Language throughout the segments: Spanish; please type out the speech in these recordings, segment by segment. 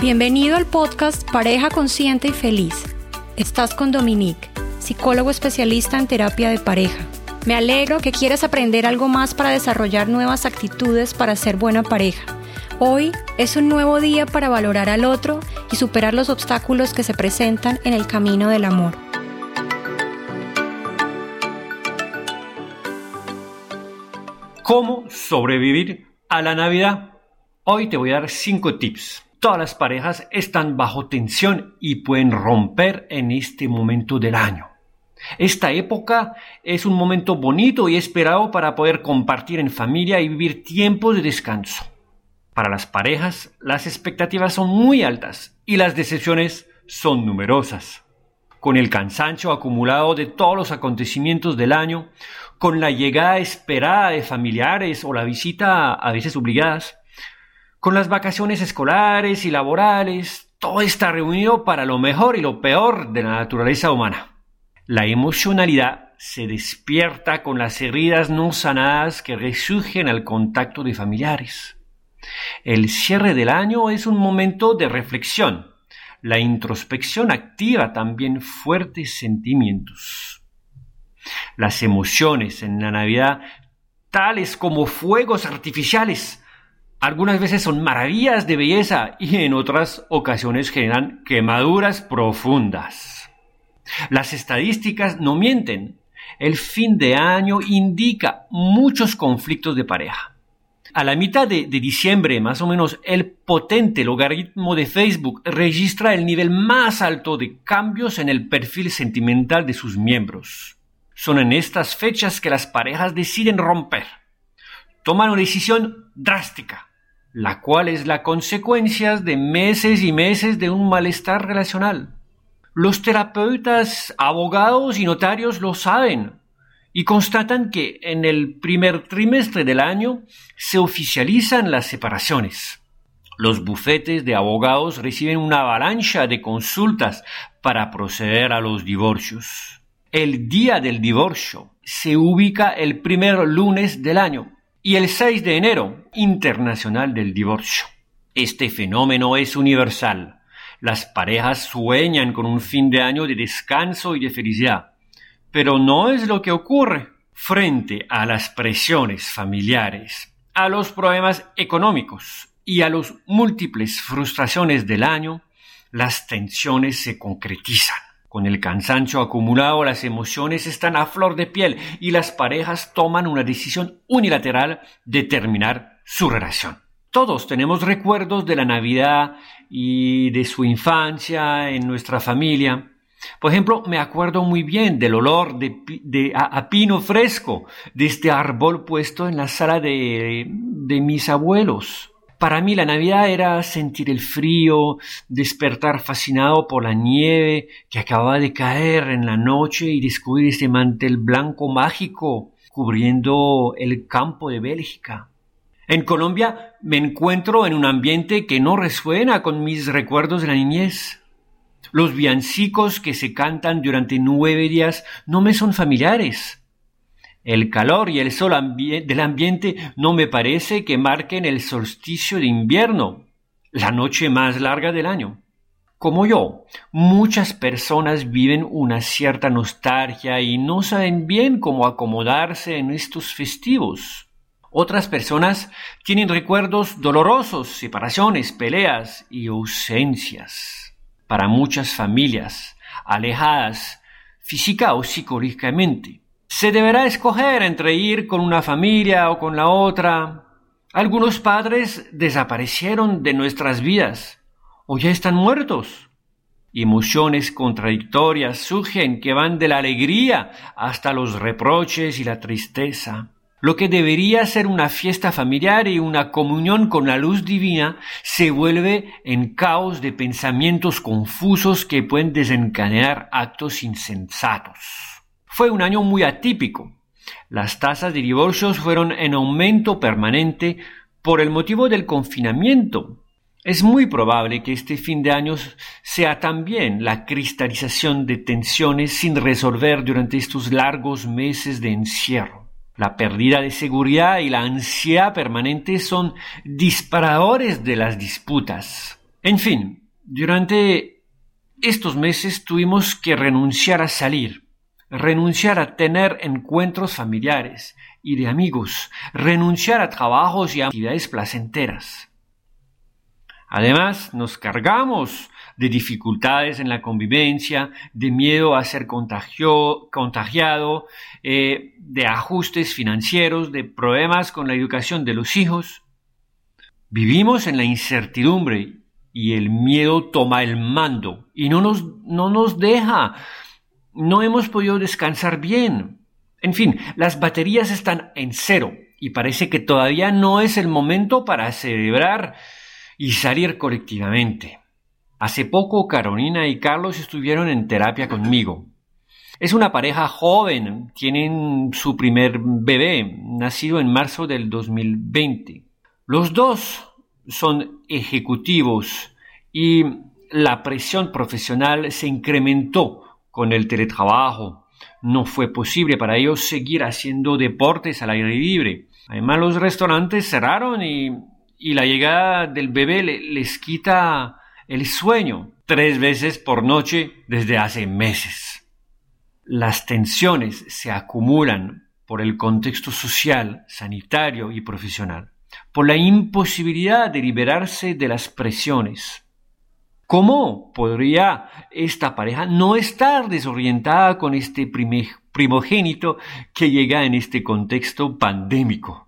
Bienvenido al podcast Pareja Consciente y Feliz. Estás con Dominique, psicólogo especialista en terapia de pareja. Me alegro que quieras aprender algo más para desarrollar nuevas actitudes para ser buena pareja. Hoy es un nuevo día para valorar al otro y superar los obstáculos que se presentan en el camino del amor. ¿Cómo sobrevivir a la Navidad? Hoy te voy a dar 5 tips Todas las parejas están bajo tensión y pueden romper en este momento del año. Esta época es un momento bonito y esperado para poder compartir en familia y vivir tiempos de descanso. Para las parejas, las expectativas son muy altas y las decepciones son numerosas. Con el cansancio acumulado de todos los acontecimientos del año, con la llegada esperada de familiares o la visita a veces obligadas, con las vacaciones escolares y laborales, todo está reunido para lo mejor y lo peor de la naturaleza humana. La emocionalidad se despierta con las heridas no sanadas que resurgen al contacto de familiares. El cierre del año es un momento de reflexión. La introspección activa también fuertes sentimientos. Las emociones en la Navidad, tales como fuegos artificiales, algunas veces son maravillas de belleza y en otras ocasiones generan quemaduras profundas. Las estadísticas no mienten. El fin de año indica muchos conflictos de pareja. A la mitad de, diciembre, más o menos, el potente logaritmo de Facebook registra el nivel más alto de cambios en el perfil sentimental de sus miembros. Son en estas fechas que las parejas deciden romper. Toman una decisión drástica, la cual es la consecuencia de meses y meses de un malestar relacional. Los terapeutas, abogados y notarios lo saben y constatan que en el primer trimestre del año se oficializan las separaciones. Los bufetes de abogados reciben una avalancha de consultas para proceder a los divorcios. El día del divorcio se ubica el primer lunes del año y el 6 de enero, Internacional del Divorcio. Este fenómeno es universal. Las parejas sueñan con un fin de año de descanso y de felicidad, pero no es lo que ocurre frente a las presiones familiares, a los problemas económicos y a las múltiples frustraciones del año, las tensiones se concretizan. Con el cansancio acumulado, las emociones están a flor de piel y las parejas toman una decisión unilateral de terminar su relación. Todos tenemos recuerdos de la Navidad y de su infancia en nuestra familia. Por ejemplo, me acuerdo muy bien del olor de, a, pino fresco de este árbol puesto en la sala de mis abuelos. Para mí la Navidad era sentir el frío, despertar fascinado por la nieve que acababa de caer en la noche y descubrir este mantel blanco mágico cubriendo el campo de Bélgica. En Colombia me encuentro en un ambiente que no resuena con mis recuerdos de la niñez. Los villancicos que se cantan durante nueve días no me son familiares. El calor y el sol del ambiente no me parece que marquen el solsticio de invierno, la noche más larga del año. Como yo, muchas personas viven una cierta nostalgia y no saben bien cómo acomodarse en estos festivos. Otras personas tienen recuerdos dolorosos, separaciones, peleas y ausencias. Para muchas familias, alejadas física o psicológicamente, se deberá escoger entre ir con una familia o con la otra. Algunos padres desaparecieron de nuestras vidas o ya están muertos. Emociones contradictorias surgen que van de la alegría hasta los reproches y la tristeza. Lo que debería ser una fiesta familiar y una comunión con la luz divina se vuelve en caos de pensamientos confusos que pueden desencadenar actos insensatos. Fue un año muy atípico. Las tasas de divorcios fueron en aumento permanente por el motivo del confinamiento. Es muy probable que este fin de año sea también la cristalización de tensiones sin resolver durante estos largos meses de encierro. La pérdida de seguridad y la ansiedad permanente son disparadores de las disputas. En fin, durante estos meses tuvimos que renunciar a salir, renunciar a tener encuentros familiares y de amigos, renunciar a trabajos y actividades placenteras. Además, nos cargamos de dificultades en la convivencia, de miedo a ser contagiado, eh, de ajustes financieros, de problemas con la educación de los hijos. Vivimos en la incertidumbre y el miedo toma el mando y no nos, no nos deja. No hemos podido descansar bien. En fin, las baterías están en cero y parece que todavía no es el momento para celebrar y salir colectivamente. Hace poco Carolina y Carlos estuvieron en terapia conmigo. Es una pareja joven, tienen su primer bebé, nacido en marzo del 2020. Los dos son ejecutivos y la presión profesional se incrementó con el teletrabajo. No fue posible para ellos seguir haciendo deportes al aire libre. Además los restaurantes cerraron y y la llegada del bebé les quita el sueño tres veces por noche desde hace meses. Las tensiones se acumulan por el contexto social, sanitario y profesional, por la imposibilidad de liberarse de las presiones. ¿Cómo podría esta pareja no estar desorientada con este primogénito que llega en este contexto pandémico?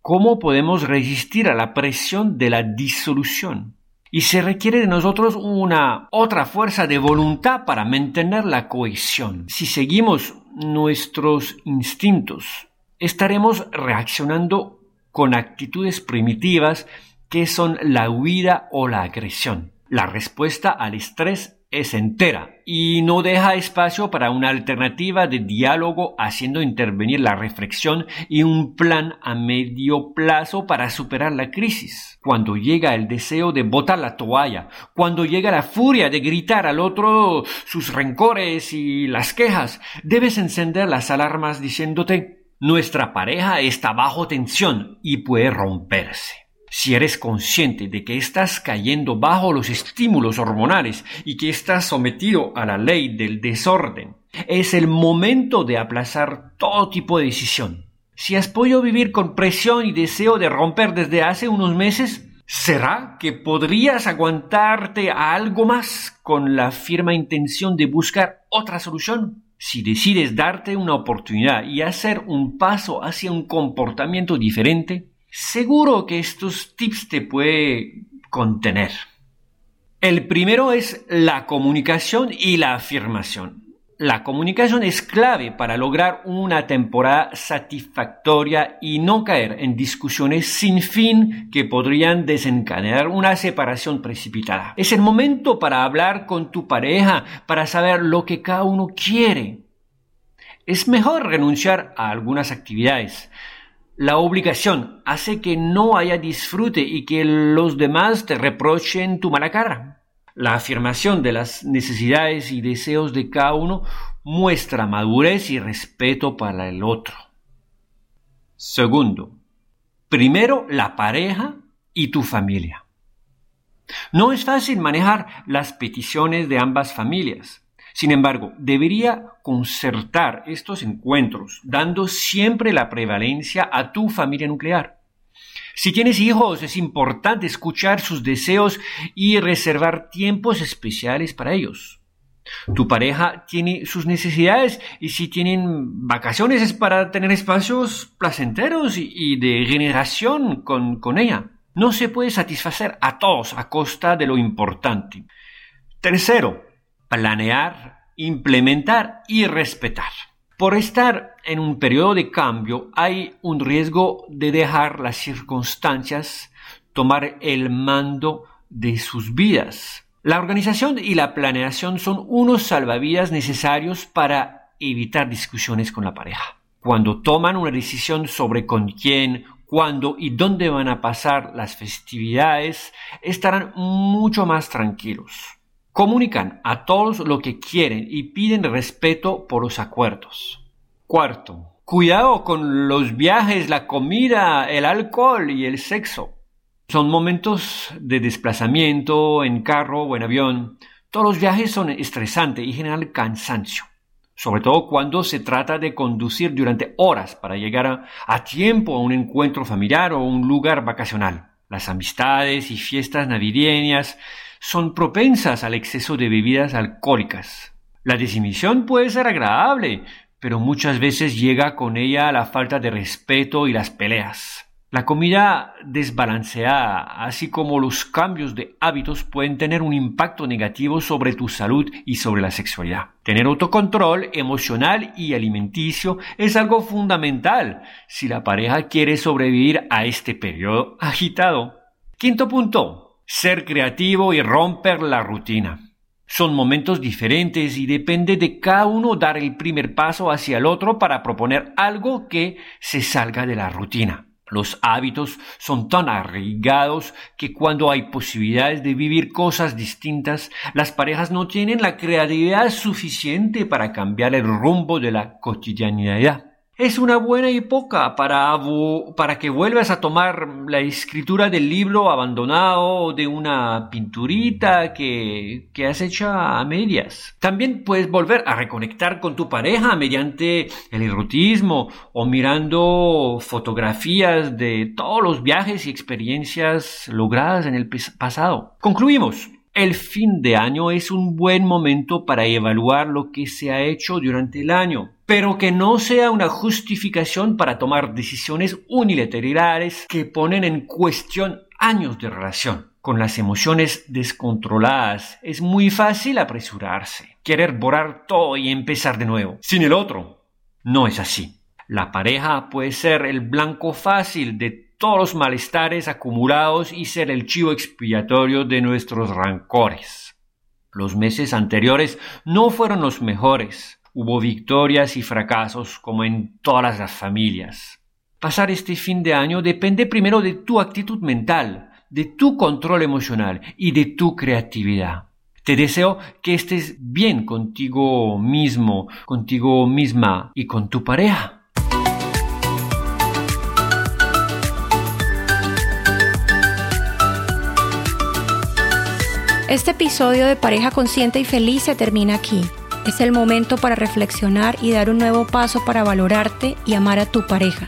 ¿Cómo podemos resistir a la presión de la disolución? Y se requiere de nosotros una otra fuerza de voluntad para mantener la cohesión. Si seguimos nuestros instintos, estaremos reaccionando con actitudes primitivas que son la huida o la agresión. La respuesta al estrés es entera y no deja espacio para una alternativa de diálogo haciendo intervenir la reflexión y un plan a medio plazo para superar la crisis. Cuando llega el deseo de botar la toalla, cuando llega la furia de gritar al otro sus rencores y las quejas, debes encender las alarmas diciéndote nuestra pareja está bajo tensión y puede romperse. Si eres consciente de que estás cayendo bajo los estímulos hormonales y que estás sometido a la ley del desorden, es el momento de aplazar todo tipo de decisión. Si has podido vivir con presión y deseo de romper desde hace unos meses, ¿será que podrías aguantarte a algo más con la firme intención de buscar otra solución? Si decides darte una oportunidad y hacer un paso hacia un comportamiento diferente, Seguro que estos tips te puede contener. El primero es la comunicación y la afirmación. La comunicación es clave para lograr una temporada satisfactoria y no caer en discusiones sin fin que podrían desencadenar una separación precipitada. Es el momento para hablar con tu pareja, para saber lo que cada uno quiere. Es mejor renunciar a algunas actividades, la obligación hace que no haya disfrute y que los demás te reprochen tu mala cara. La afirmación de las necesidades y deseos de cada uno muestra madurez y respeto para el otro. Segundo, primero la pareja y tu familia. No es fácil manejar las peticiones de ambas familias. Sin embargo, debería concertar estos encuentros, dando siempre la prevalencia a tu familia nuclear. Si tienes hijos, es importante escuchar sus deseos y reservar tiempos especiales para ellos. Tu pareja tiene sus necesidades y si tienen vacaciones es para tener espacios placenteros y, de generación con, con ella. No se puede satisfacer a todos a costa de lo importante. Tercero, planear, implementar y respetar. Por estar en un periodo de cambio hay un riesgo de dejar las circunstancias tomar el mando de sus vidas. La organización y la planeación son unos salvavidas necesarios para evitar discusiones con la pareja. Cuando toman una decisión sobre con quién, cuándo y dónde van a pasar las festividades, estarán mucho más tranquilos. Comunican a todos lo que quieren y piden respeto por los acuerdos. Cuarto, cuidado con los viajes, la comida, el alcohol y el sexo. Son momentos de desplazamiento en carro o en avión. Todos los viajes son estresantes y generan cansancio, sobre todo cuando se trata de conducir durante horas para llegar a, tiempo a un encuentro familiar o un lugar vacacional. Las amistades y fiestas navideñas son propensas al exceso de bebidas alcohólicas. La desimisión puede ser agradable, pero muchas veces llega con ella la falta de respeto y las peleas. La comida desbalanceada, así como los cambios de hábitos, pueden tener un impacto negativo sobre tu salud y sobre la sexualidad. Tener autocontrol emocional y alimenticio es algo fundamental si la pareja quiere sobrevivir a este periodo agitado. Quinto punto, ser creativo y romper la rutina. Son momentos diferentes y depende de cada uno dar el primer paso hacia el otro para proponer algo que se salga de la rutina. Los hábitos son tan arraigados que cuando hay posibilidades de vivir cosas distintas, las parejas no tienen la creatividad suficiente para cambiar el rumbo de la cotidianidad es una buena época para, para que vuelvas a tomar la escritura del libro abandonado o de una pinturita que, que has hecho a medias. También puedes volver a reconectar con tu pareja mediante el erotismo o mirando fotografías de todos los viajes y experiencias logradas en el pasado. Concluimos. El fin de año es un buen momento para evaluar lo que se ha hecho durante el año, pero que no sea una justificación para tomar decisiones unilaterales que ponen en cuestión años de relación. Con las emociones descontroladas es muy fácil apresurarse, querer borrar todo y empezar de nuevo. Sin el otro, no es así. La pareja puede ser el blanco fácil de todos los malestares acumulados y ser el chivo expiatorio de nuestros rancores. Los meses anteriores no fueron los mejores. Hubo victorias y fracasos como en todas las familias. Pasar este fin de año depende primero de tu actitud mental, de tu control emocional y de tu creatividad. Te deseo que estés bien contigo mismo, contigo misma y con tu pareja. Este episodio de Pareja Consciente y Feliz se termina aquí. Es el momento para reflexionar y dar un nuevo paso para valorarte y amar a tu pareja.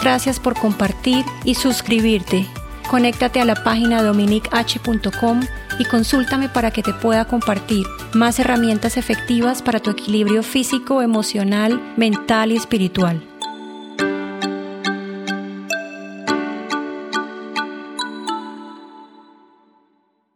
Gracias por compartir y suscribirte. Conéctate a la página dominich.com y consúltame para que te pueda compartir más herramientas efectivas para tu equilibrio físico, emocional, mental y espiritual.